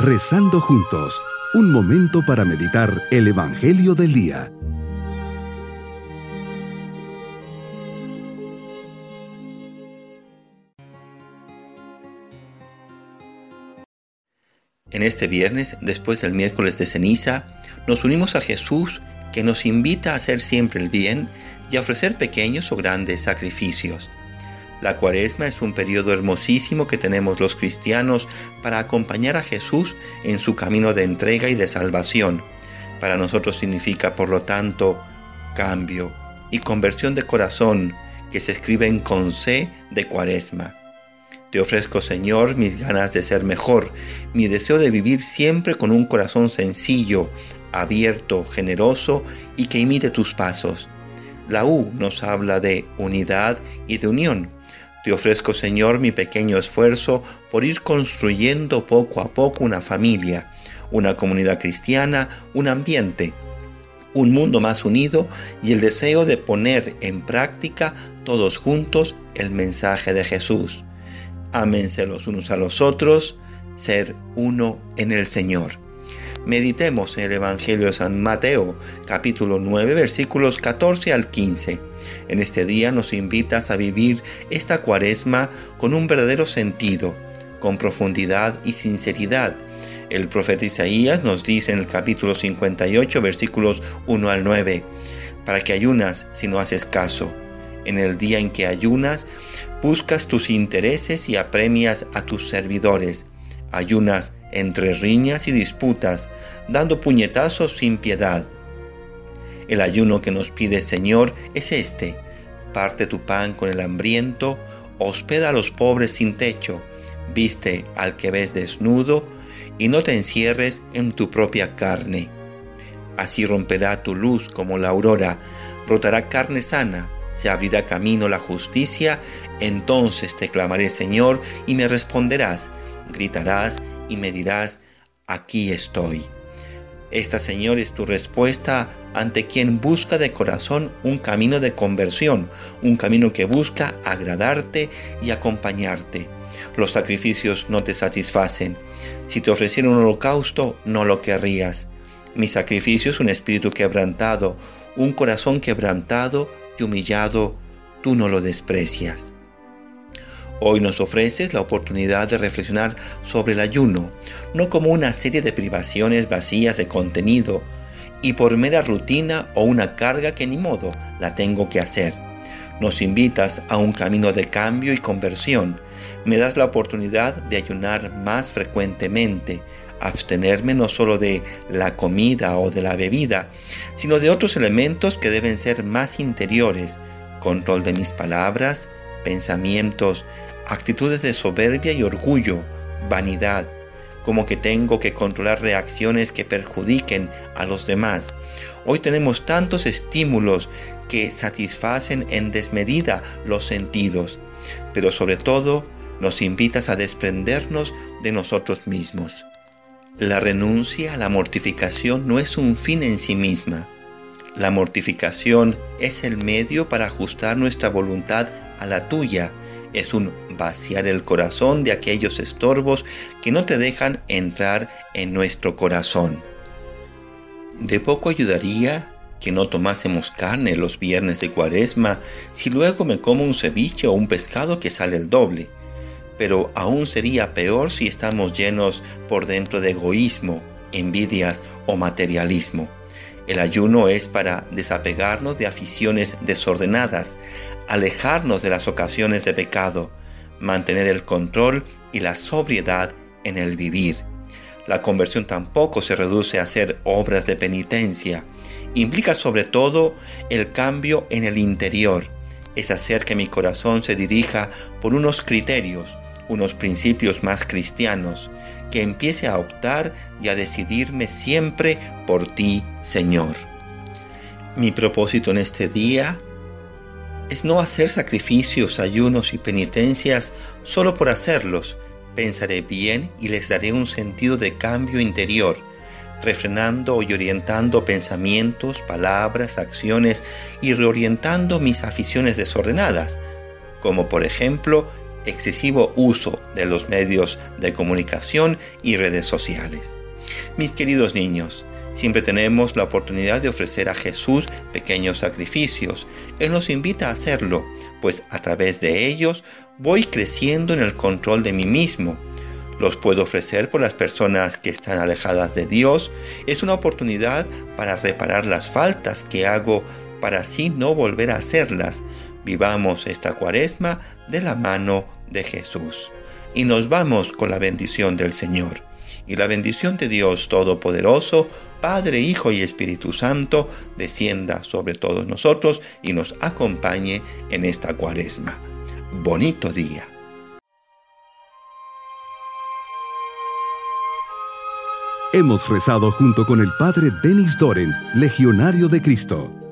Rezando juntos, un momento para meditar el Evangelio del Día. En este viernes, después del miércoles de ceniza, nos unimos a Jesús que nos invita a hacer siempre el bien y a ofrecer pequeños o grandes sacrificios. La cuaresma es un periodo hermosísimo que tenemos los cristianos para acompañar a Jesús en su camino de entrega y de salvación. Para nosotros significa, por lo tanto, cambio y conversión de corazón que se escriben con C de cuaresma. Te ofrezco, Señor, mis ganas de ser mejor, mi deseo de vivir siempre con un corazón sencillo, abierto, generoso y que imite tus pasos. La U nos habla de unidad y de unión te ofrezco, Señor, mi pequeño esfuerzo por ir construyendo poco a poco una familia, una comunidad cristiana, un ambiente, un mundo más unido y el deseo de poner en práctica todos juntos el mensaje de Jesús. Ámense los unos a los otros, ser uno en el Señor. Meditemos en el Evangelio de San Mateo, capítulo 9, versículos 14 al 15. En este día nos invitas a vivir esta cuaresma con un verdadero sentido, con profundidad y sinceridad. El profeta Isaías nos dice en el capítulo 58, versículos 1 al 9, para que ayunas si no haces caso. En el día en que ayunas, buscas tus intereses y apremias a tus servidores. Ayunas entre riñas y disputas, dando puñetazos sin piedad. El ayuno que nos pide Señor es este. Parte tu pan con el hambriento, hospeda a los pobres sin techo, viste al que ves desnudo, y no te encierres en tu propia carne. Así romperá tu luz como la aurora, brotará carne sana, se abrirá camino la justicia, entonces te clamaré Señor y me responderás, gritarás y me dirás, aquí estoy. Esta, Señor, es tu respuesta ante quien busca de corazón un camino de conversión, un camino que busca agradarte y acompañarte. Los sacrificios no te satisfacen. Si te ofreciera un holocausto, no lo querrías. Mi sacrificio es un espíritu quebrantado, un corazón quebrantado y humillado, tú no lo desprecias. Hoy nos ofreces la oportunidad de reflexionar sobre el ayuno, no como una serie de privaciones vacías de contenido y por mera rutina o una carga que ni modo la tengo que hacer. Nos invitas a un camino de cambio y conversión. Me das la oportunidad de ayunar más frecuentemente, abstenerme no solo de la comida o de la bebida, sino de otros elementos que deben ser más interiores, control de mis palabras, pensamientos, actitudes de soberbia y orgullo, vanidad, como que tengo que controlar reacciones que perjudiquen a los demás. Hoy tenemos tantos estímulos que satisfacen en desmedida los sentidos, pero sobre todo nos invitas a desprendernos de nosotros mismos. La renuncia a la mortificación no es un fin en sí misma. La mortificación es el medio para ajustar nuestra voluntad a la tuya es un vaciar el corazón de aquellos estorbos que no te dejan entrar en nuestro corazón. De poco ayudaría que no tomásemos carne los viernes de cuaresma si luego me como un ceviche o un pescado que sale el doble. Pero aún sería peor si estamos llenos por dentro de egoísmo, envidias o materialismo. El ayuno es para desapegarnos de aficiones desordenadas, alejarnos de las ocasiones de pecado, mantener el control y la sobriedad en el vivir. La conversión tampoco se reduce a hacer obras de penitencia, implica sobre todo el cambio en el interior, es hacer que mi corazón se dirija por unos criterios, unos principios más cristianos, que empiece a optar y a decidirme siempre por ti, Señor. Mi propósito en este día es no hacer sacrificios, ayunos y penitencias solo por hacerlos. Pensaré bien y les daré un sentido de cambio interior, refrenando y orientando pensamientos, palabras, acciones y reorientando mis aficiones desordenadas, como por ejemplo excesivo uso de los medios de comunicación y redes sociales. Mis queridos niños, siempre tenemos la oportunidad de ofrecer a Jesús pequeños sacrificios. Él nos invita a hacerlo, pues a través de ellos voy creciendo en el control de mí mismo. Los puedo ofrecer por las personas que están alejadas de Dios. Es una oportunidad para reparar las faltas que hago para así no volver a hacerlas. Vivamos esta cuaresma de la mano de Jesús. Y nos vamos con la bendición del Señor. Y la bendición de Dios Todopoderoso, Padre, Hijo y Espíritu Santo, descienda sobre todos nosotros y nos acompañe en esta cuaresma. Bonito día. Hemos rezado junto con el Padre Denis Doren, Legionario de Cristo.